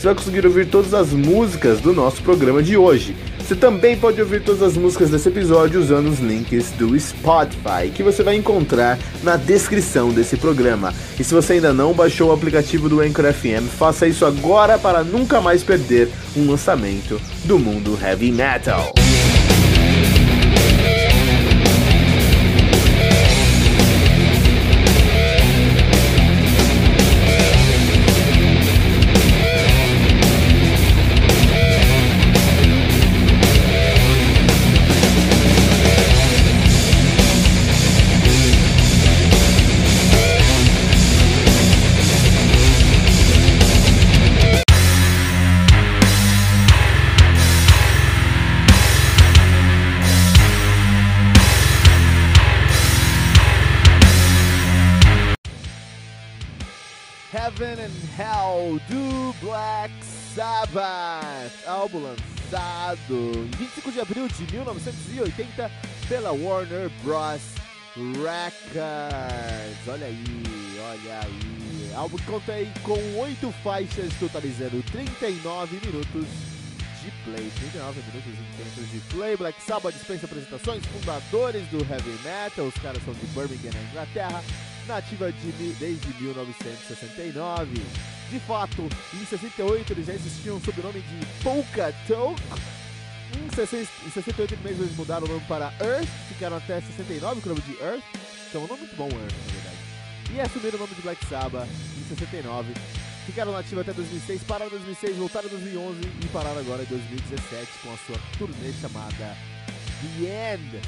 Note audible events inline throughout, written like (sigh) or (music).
você vai conseguir ouvir todas as músicas do nosso programa de hoje. Você também pode ouvir todas as músicas desse episódio usando os links do Spotify, que você vai encontrar na descrição desse programa. E se você ainda não baixou o aplicativo do Anchor FM, faça isso agora para nunca mais perder um lançamento do mundo heavy metal. Black Sabbath, álbum lançado em 25 de abril de 1980 pela Warner Bros. Records. Olha aí, olha aí. Álbum que conta aí com oito faixas, totalizando 39 minutos de play. 39 minutos intensos de play. Black Sabbath dispensa apresentações, fundadores do heavy metal. Os caras são de Birmingham, na Inglaterra nativa de, desde 1969. De fato, em 68 eles já existiam sob o nome de Polka Talk. Em 68 eles mudaram o nome para Earth, ficaram até 69 com o nome de Earth, então é um nome muito bom Earth, na verdade. E assumiram o nome de Black Sabbath em 69. Ficaram nativos até 2006, pararam em 2006, voltaram em 2011 e pararam agora em 2017 com a sua turnê chamada The End.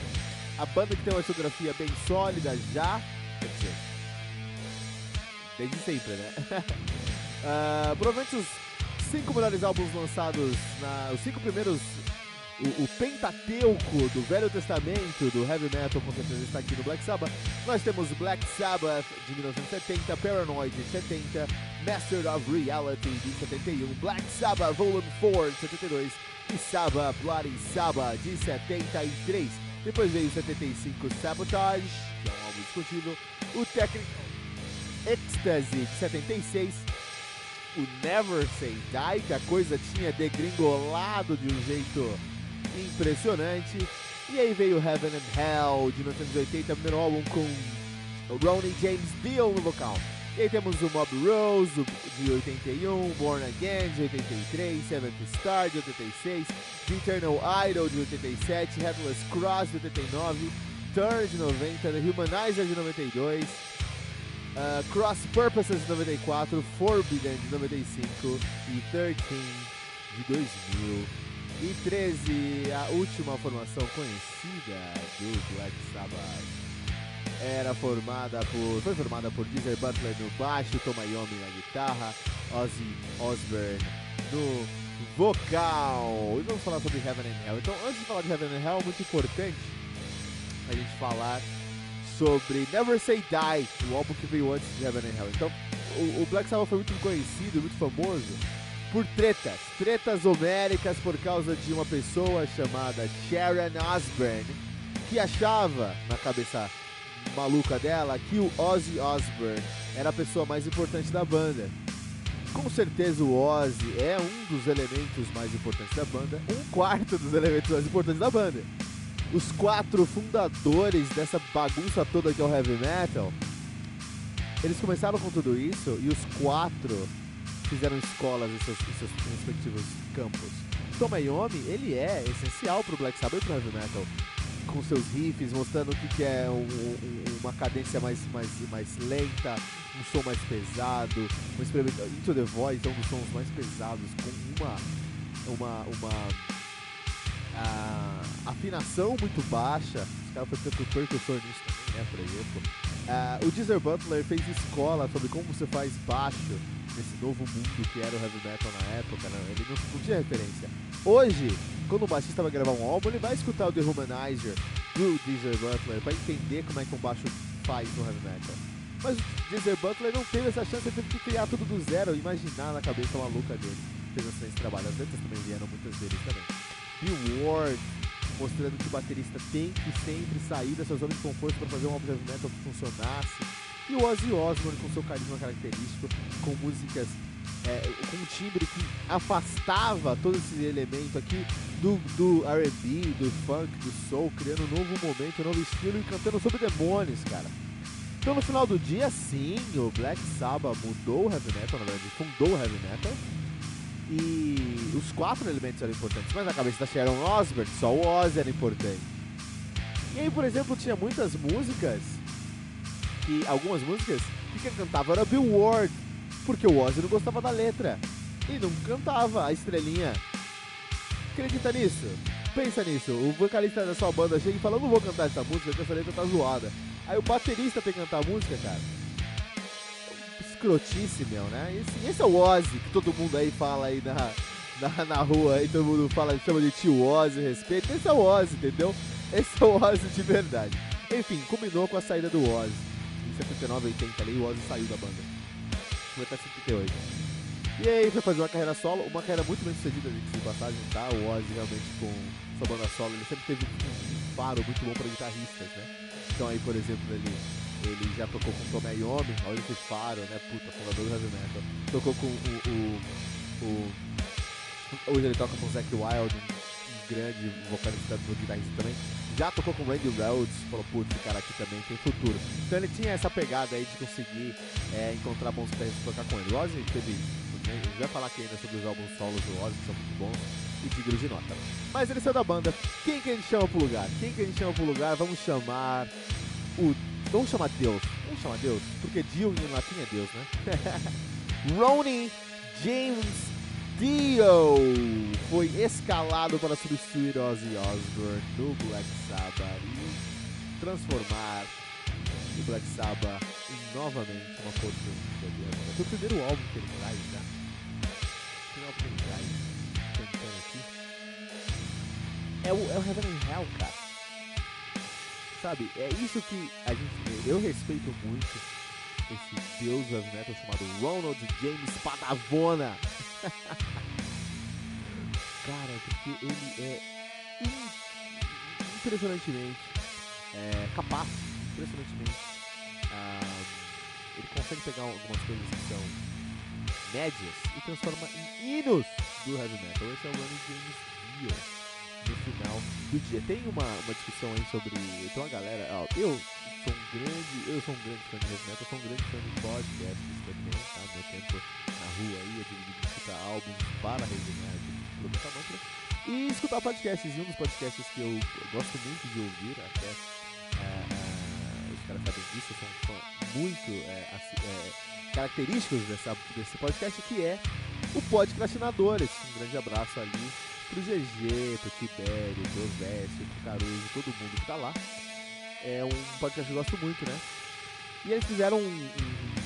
A banda que tem uma discografia bem sólida já, quer dizer, desde sempre, né? (laughs) uh, provavelmente os cinco melhores álbuns lançados, na, os cinco primeiros, o, o, Pentateuco do Velho Testamento do Heavy Metal, com certeza está aqui no Black Sabbath. Nós temos Black Sabbath de 1970, Paranoid de 70, Master of Reality de 71, Black Sabbath Volume 4 de 72 e Sabbath Bloody Sabbath de 73. Depois veio 75 Sabotage, que é um álbum discutível, o Technical Ecstasy de 76, o Never Say Die, que a coisa tinha degringolado de um jeito impressionante. E aí veio Heaven and Hell de 1980, primeiro álbum com o Ronnie James Dio no vocal. E aí temos o Mob Rose de 81, Born Again de 83, Seventh Star de 86, The Eternal Idol de 87, Headless Cross de 89, Turn de 90, The Humanizer de 92, uh, Cross Purposes de 94, Forbidden de 95 e 13 de 2013, a última formação conhecida do Black Sabbath era formada por foi formada por Geezer Butler no baixo, Tom Iommi na guitarra, Ozzy Osbourne no vocal. E vamos falar sobre Heaven and Hell. Então, antes de falar de Heaven and Hell, muito importante a gente falar sobre Never Say Die, o álbum que veio antes de Heaven and Hell. Então, o, o Black Sabbath foi muito conhecido, muito famoso por tretas, tretas homéricas por causa de uma pessoa chamada Sharon Osbourne, que achava na cabeça maluca dela que o Ozzy Osbourne era a pessoa mais importante da banda. Com certeza o Ozzy é um dos elementos mais importantes da banda, um quarto dos elementos mais importantes da banda. Os quatro fundadores dessa bagunça toda que é o heavy metal, eles começaram com tudo isso e os quatro fizeram escolas em seus, em seus respectivos campos. Tom Iommi, ele é essencial pro Black Sabbath e pro heavy metal com seus riffs, mostrando o que, que é um, um, uma cadência mais, mais, mais lenta, um som mais pesado, um experimento. Into the Void é um dos sons mais pesados, com uma, uma, uma uh, afinação muito baixa. Os caras foram tanto percussor nisso também, né, por exemplo. Uh, o Deezer Butler fez escola sobre como você faz baixo nesse novo mundo que era o heavy metal na época, né? ele não, não tinha referência. Hoje, quando o baixista vai gravar um álbum, ele vai escutar o The Humanizer do Deezer Butler para entender como é que um baixo faz no heavy metal. Mas o Deezer Butler não teve essa chance, ele teve que criar tudo do zero, imaginar na cabeça maluca dele. Fez esse trabalho, as letras também vieram muitas deles também. Bill Ward, mostrando que o baterista tem que sempre sair da sua zona de conforto para fazer um álbum de heavy metal que funcionasse. E o Ozzy Osbourne com seu carisma característico, com músicas é, com um timbre que afastava todo esse elemento aqui do, do RB, do funk, do soul, criando um novo momento, um novo estilo e cantando sobre demônios, cara. Então no final do dia, sim, o Black Sabbath mudou o heavy metal, na verdade, fundou o heavy metal. E os quatro elementos eram importantes, mas na cabeça da Sharon Osbourne, só o Ozzy era importante. E aí, por exemplo, tinha muitas músicas, que algumas músicas, que quem cantava era Bill Ward, porque o Ozzy não gostava da letra. E não cantava a estrelinha. Acredita nisso? Pensa nisso. O vocalista da sua banda chega e fala: não vou cantar essa música porque essa letra tá zoada. Aí o baterista tem que cantar a música, cara. Escrotice, meu, né? Esse, esse é o Ozzy que todo mundo aí fala aí na, na, na rua, aí todo mundo fala, chama de tio Ozzy, respeito. Esse é o Ozzy, entendeu? Esse é o Ozzy de verdade. Enfim, combinou com a saída do Ozzy. Em 79, 80 ali, o Ozzy saiu da banda foi até 78. E aí foi fazer uma carreira solo, uma carreira muito bem sucedida de passagem, tá? O Ozzy realmente com sua banda solo, ele sempre teve um faro muito bom para guitarristas, né? Então aí, por exemplo, ele, ele já tocou com Tommy Iommi, olha esse faro, né? Puta, fundador do heavy metal. Tocou com o, o, o hoje ele toca com o Zac Wild, um, grande vocalista do guitarrista também já tocou com o Randy Rhodes, falou, putz, esse cara aqui também tem futuro. Então ele tinha essa pegada aí de conseguir é, encontrar bons guitarristas pra tocar com ele. O Ozzy teve, a gente vai falar aqui ainda sobre os álbuns solos do Ozzy, que são muito bons, e dignos de nota. Mas ele saiu da banda. Quem que a gente chama pro lugar? Quem que a gente chama pro lugar? Vamos chamar o... Vamos chamar Deus. Vamos chamar Deus, porque Dio em latim é Deus, né? (laughs) Ronnie James Dio foi escalado para substituir Ozzy Osbourne no Black Sabbath e transformar o Black Sabbath em novamente uma potência de heavy Foi o primeiro álbum que ele traz já. Primeiro álbum que ele traz, cantando aqui. É o, é o Heaven and Hell, cara. Sabe, é isso que a gente. Eu respeito muito esse deus heavy metal chamado Ronald James Padavona. (laughs) Cara, porque ele é impressionantemente é, capaz, impressionantemente. Uh, ele consegue pegar algumas coisas que são médias e transforma em hinos do heavy metal. Esse é o Ronnie James Dio do dia. Tem uma, uma discussão aí sobre. Tem uma galera. Ó, eu sou um grande. Eu sou um grande fã de heavy sou um grande fã de podcasts também, tá? Meu tempo na rua aí é dividido escutar álbuns para resenhar Mantra e escutar podcasts. E um dos podcasts que eu, eu gosto muito de ouvir, até é, é, os caras sabem disso, eu sou um fã muito é, assim, característicos dessa, desse podcast, que é o Podcrastinadores. Um grande abraço ali pro GG, pro Tibério, pro Veste, pro Caruso, todo mundo que tá lá. É um podcast que eu gosto muito, né? E eles fizeram um, um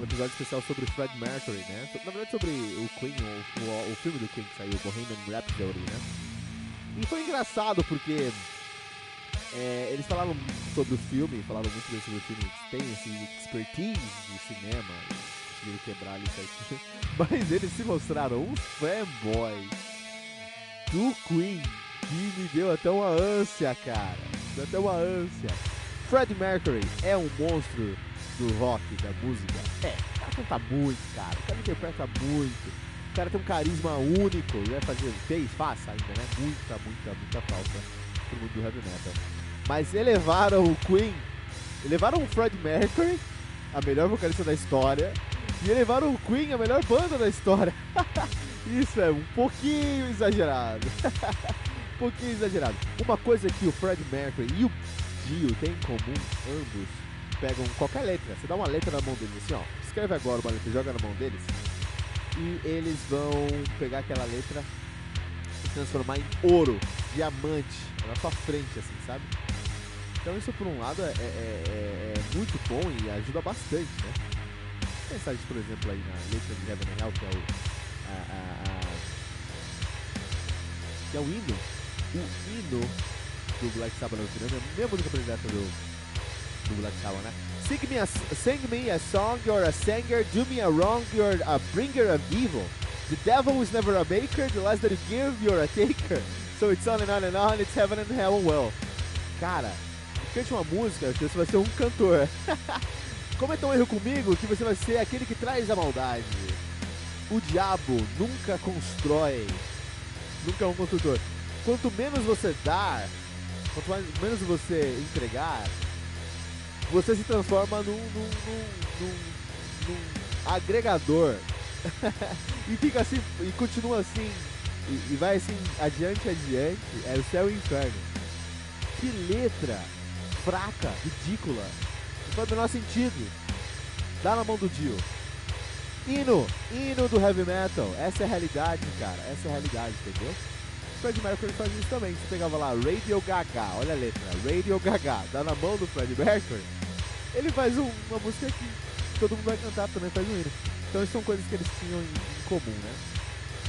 um episódio especial sobre Fred Mercury, né? Na verdade, sobre o Queen, o, o, o filme do Queen que saiu, Bohemian Rhapsody, né? E foi engraçado porque é, eles falaram sobre o filme, falaram muito bem sobre o filme, tem esse expertise de cinema, conseguiram quebrar ali certinho. (laughs) Mas eles se mostraram uns fanboys do Queen que me deu até uma ânsia, cara. Deu até uma ânsia. Fred Mercury é um monstro do rock, da música. É, o cara canta muito, cara. O cara interpreta muito. O cara tem um carisma único. Vai fazer, fez, faça ainda, né? Muita, muita, muita falta pro mundo do heavy metal. Mas elevaram o Queen, elevaram o Fred Mercury, a melhor vocalista da história, e elevaram o Queen, a melhor banda da história. (laughs) Isso é um pouquinho exagerado. (laughs) um pouquinho exagerado. Uma coisa que o Fred Mercury e o Dio têm em comum, ambos, pegam qualquer letra, você dá uma letra na mão deles assim, ó, escreve agora uma letra, joga na mão deles, e eles vão pegar aquela letra e transformar em ouro, diamante, na sua frente, assim, sabe? Então isso por um lado é, é, é, é muito bom e ajuda bastante, né? pensar por exemplo, aí na letra de Heaven and Hell, que é o. A, a, que é o hino. O hino do Black Sabbath no final, é a mesma música predileta do, do Black Sabbath, né? Sing me, a, sing me a song, you're a singer, do me a wrong, you're a bringer of evil. The devil is never a maker, the less that you give, you're a taker. So it's on and on and on, it's heaven and hell well. Cara, cante uma música que você vai ser um cantor. (laughs) Cometa um erro comigo que você vai ser aquele que traz a maldade. O diabo nunca constrói, nunca é um construtor. Quanto menos você dar, quanto mais, menos você entregar, você se transforma num, num, num, num agregador. (laughs) e fica assim, e continua assim, e, e vai assim, adiante, adiante, é o céu e o inferno. Que letra fraca, ridícula. Não faz o menor sentido. Dá na mão do Dio. Hino, hino do heavy metal. Essa é a realidade, cara. Essa é a realidade, entendeu? Fred Mercury faz isso também. Você pegava lá Radio Gaga, olha a letra, Radio Gaga, dá na mão do Fred Mercury. Ele faz um, uma música que todo mundo vai cantar, também faz um hino. Então são coisas que eles tinham em, em comum, né?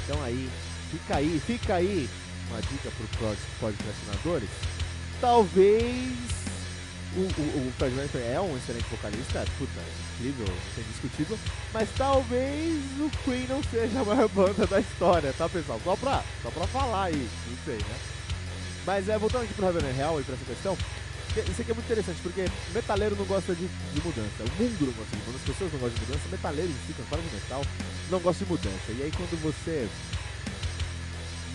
Então aí, fica aí, fica aí uma dica para os podcastinadores. Talvez o, o, o Fred Mercury é um excelente vocalista, puta, incrível, sem discutível, mas talvez o Queen não seja a maior banda da história, tá pessoal? Só pra, só pra falar aí, não sei, né? Mas é, voltando aqui pro Heaven Hell e pra essa questão, isso aqui é muito interessante, porque metaleiro não gosta de, de mudança, o mundo não gosta de mudança, as pessoas não gostam de mudança, metaleiro em si, quando fala de metal, não gosta de mudança. E aí quando você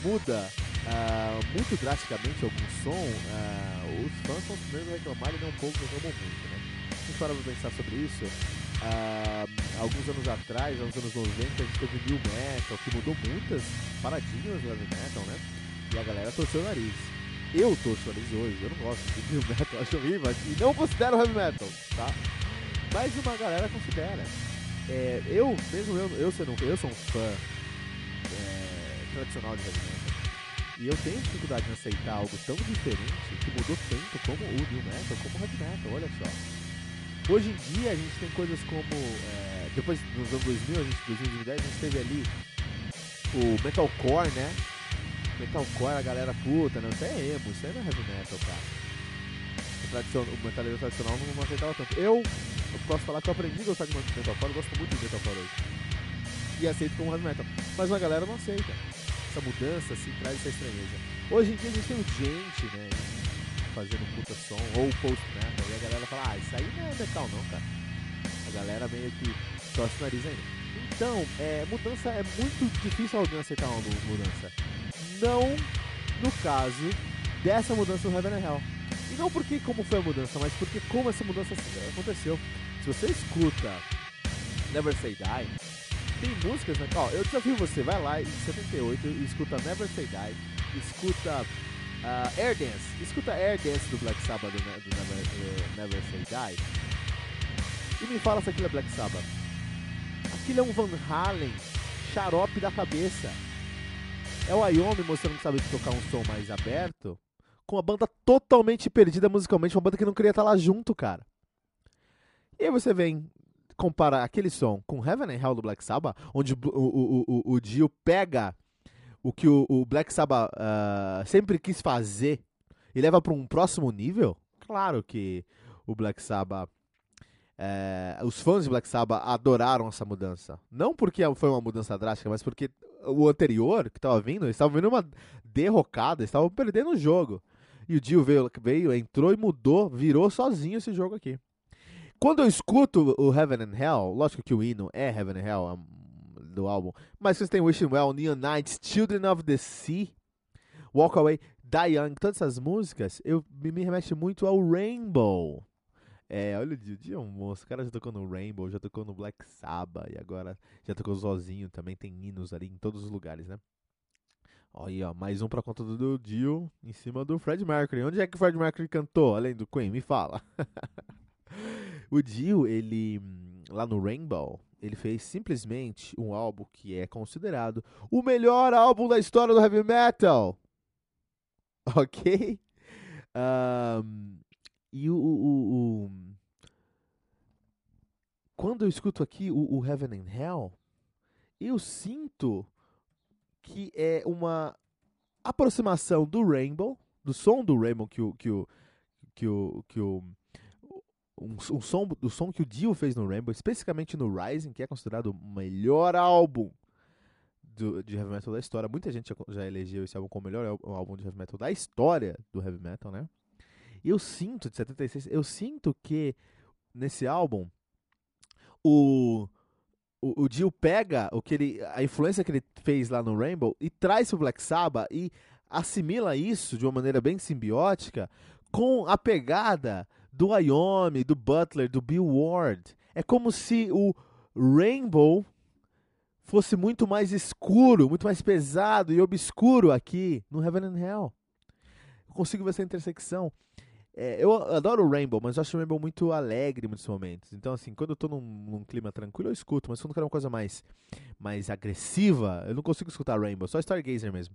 muda uh, muito drasticamente algum som, uh, os fãs são os a reclamar e não um pouco reclamam muito, né? Se para pensar sobre isso, uh, alguns anos atrás, nos anos 90, a gente teve New Metal, que mudou muitas paradinhas do Heavy Metal, né? E a galera torceu o nariz. Eu torço o nariz hoje, eu não gosto de New Metal, (laughs) acho horrível, e não considero Heavy Metal, tá? Mas uma galera considera. É, eu, mesmo eu, eu, sendo, eu sou um fã é, tradicional de Heavy Metal, e eu tenho dificuldade em aceitar algo tão diferente que mudou tanto como o New Metal, como o Heavy Metal, olha só. Hoje em dia a gente tem coisas como. É, depois nos anos 2000, a gente, 2010, a gente teve ali o Metalcore, né? Metalcore, a galera puta, não, isso é emo, isso aí não é heavy metal, cara. O, tradicional, o metaleiro tradicional não, não aceitava tanto. Eu, eu posso falar que eu aprendi a gostar de metalcore, eu gosto muito de metalcore hoje. E aceito como heavy metal. Mas uma galera não aceita essa mudança assim, traz essa estranheza. Hoje em dia a gente tem gente, né, fazendo puta som, ou post metal, e a galera fala, ah, isso aí não é metal não, cara. A galera meio que torce o nariz ainda. Então, é, mudança é muito difícil alguém aceitar uma mudança. Não no caso dessa mudança no Heaven and Hell. E não porque como foi a mudança, mas porque como essa mudança aconteceu. Se você escuta Never Say Die, tem músicas, né? Ó, eu desafio você, vai lá em 78 e escuta Never Say Die, escuta uh, Air Dance, escuta Air Dance do Black Sabbath do, do Never, uh, Never Say Die e me fala se aquilo é Black Sabbath. Aquilo é um Van Halen xarope da cabeça. É o Wyoming mostrando que sabe tocar um som mais aberto, com uma banda totalmente perdida musicalmente, uma banda que não queria estar lá junto, cara. E aí você vem compara aquele som com Heaven and Hell do Black Sabbath, onde o, o, o, o Dio pega o que o, o Black Sabbath uh, sempre quis fazer e leva para um próximo nível, claro que o Black Sabbath é, os fãs de Black Sabbath adoraram essa mudança. Não porque foi uma mudança drástica, mas porque o anterior que estava vindo, eles estavam vindo uma derrocada, estavam perdendo o jogo. E o Dio veio, veio, entrou e mudou, virou sozinho esse jogo aqui. Quando eu escuto o Heaven and Hell, lógico que o hino é Heaven and Hell do álbum, mas vocês têm Wishing Well, Neon Nights, Children of the Sea, Walk Away, Die Young, todas essas músicas, eu me, me remete muito ao Rainbow. É, olha o dia, é monstro. O cara já tocou no Rainbow, já tocou no Black Sabbath e agora já tocou Zozinho também. Tem hinos ali em todos os lugares, né? Olha, ó, mais um pra conta do Dio em cima do Fred Mercury. Onde é que o Fred Mercury cantou, além do Queen? Me fala. (laughs) O Dio, ele lá no Rainbow, ele fez simplesmente um álbum que é considerado o melhor álbum da história do heavy metal. (laughs) Ok? Um, e o, o, o, quando eu escuto aqui o, o Heaven and Hell, eu sinto que é uma aproximação do Rainbow, do som do Rainbow que o que o que o, que o um, um som do som que o Dio fez no Rainbow, especificamente no Rising, que é considerado o melhor álbum do, de heavy metal da história. Muita gente já, já elegeu esse álbum como o melhor álbum de heavy metal da história do heavy metal, né? E eu sinto, de 76, eu sinto que nesse álbum o, o, o Dio pega o que ele, a influência que ele fez lá no Rainbow e traz pro Black Sabbath e assimila isso de uma maneira bem simbiótica com a pegada do Iommi, do Butler, do Bill Ward. É como se o Rainbow fosse muito mais escuro, muito mais pesado e obscuro aqui no Heaven and Hell. Eu consigo ver essa intersecção. É, eu adoro o Rainbow, mas eu acho o Rainbow muito alegre em muitos momentos. Então, assim, quando eu tô num, num, clima tranquilo, eu escuto. Mas quando eu quero uma coisa mais, mais agressiva, eu não consigo escutar Rainbow. Só Stargazer mesmo.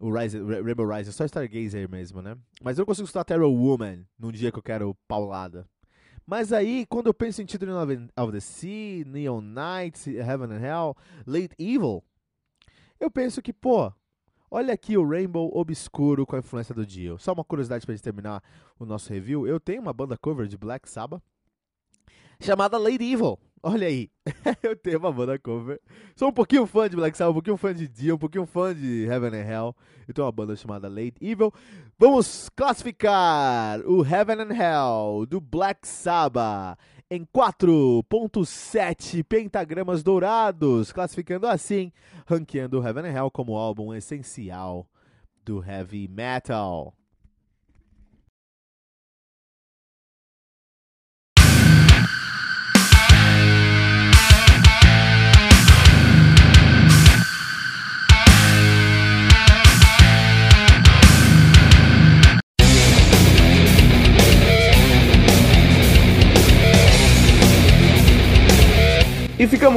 O Rise, Rainbow Rise, só Stargazer mesmo, né? Mas eu consigo escutar Terror Woman num dia que eu quero paulada. Mas aí, quando eu penso em Children of the Sea, Neon Knights, Heaven and Hell, Late Evil, eu penso que, pô, Olha aqui o Rainbow Obscuro com a influência do Dio. Só uma curiosidade para gente terminar o nosso review. Eu tenho uma banda cover de Black Sabbath chamada Lady Evil. Olha aí, (laughs) eu tenho uma banda cover. Sou um pouquinho fã de Black Sabbath, um pouquinho fã de Dio, um pouquinho fã de Heaven and Hell. Eu tenho uma banda chamada Late Evil. Vamos classificar o Heaven and Hell do Black Sabbath em 4.7 pentagramas dourados, classificando assim, ranqueando Heaven and Hell como álbum essencial do heavy metal.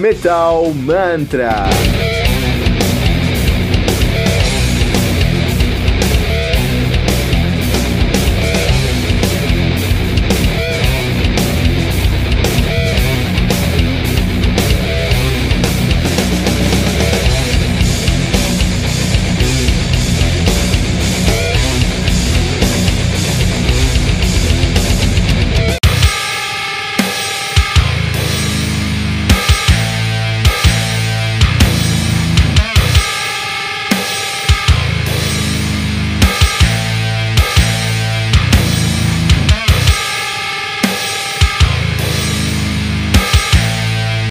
Metal Mantra.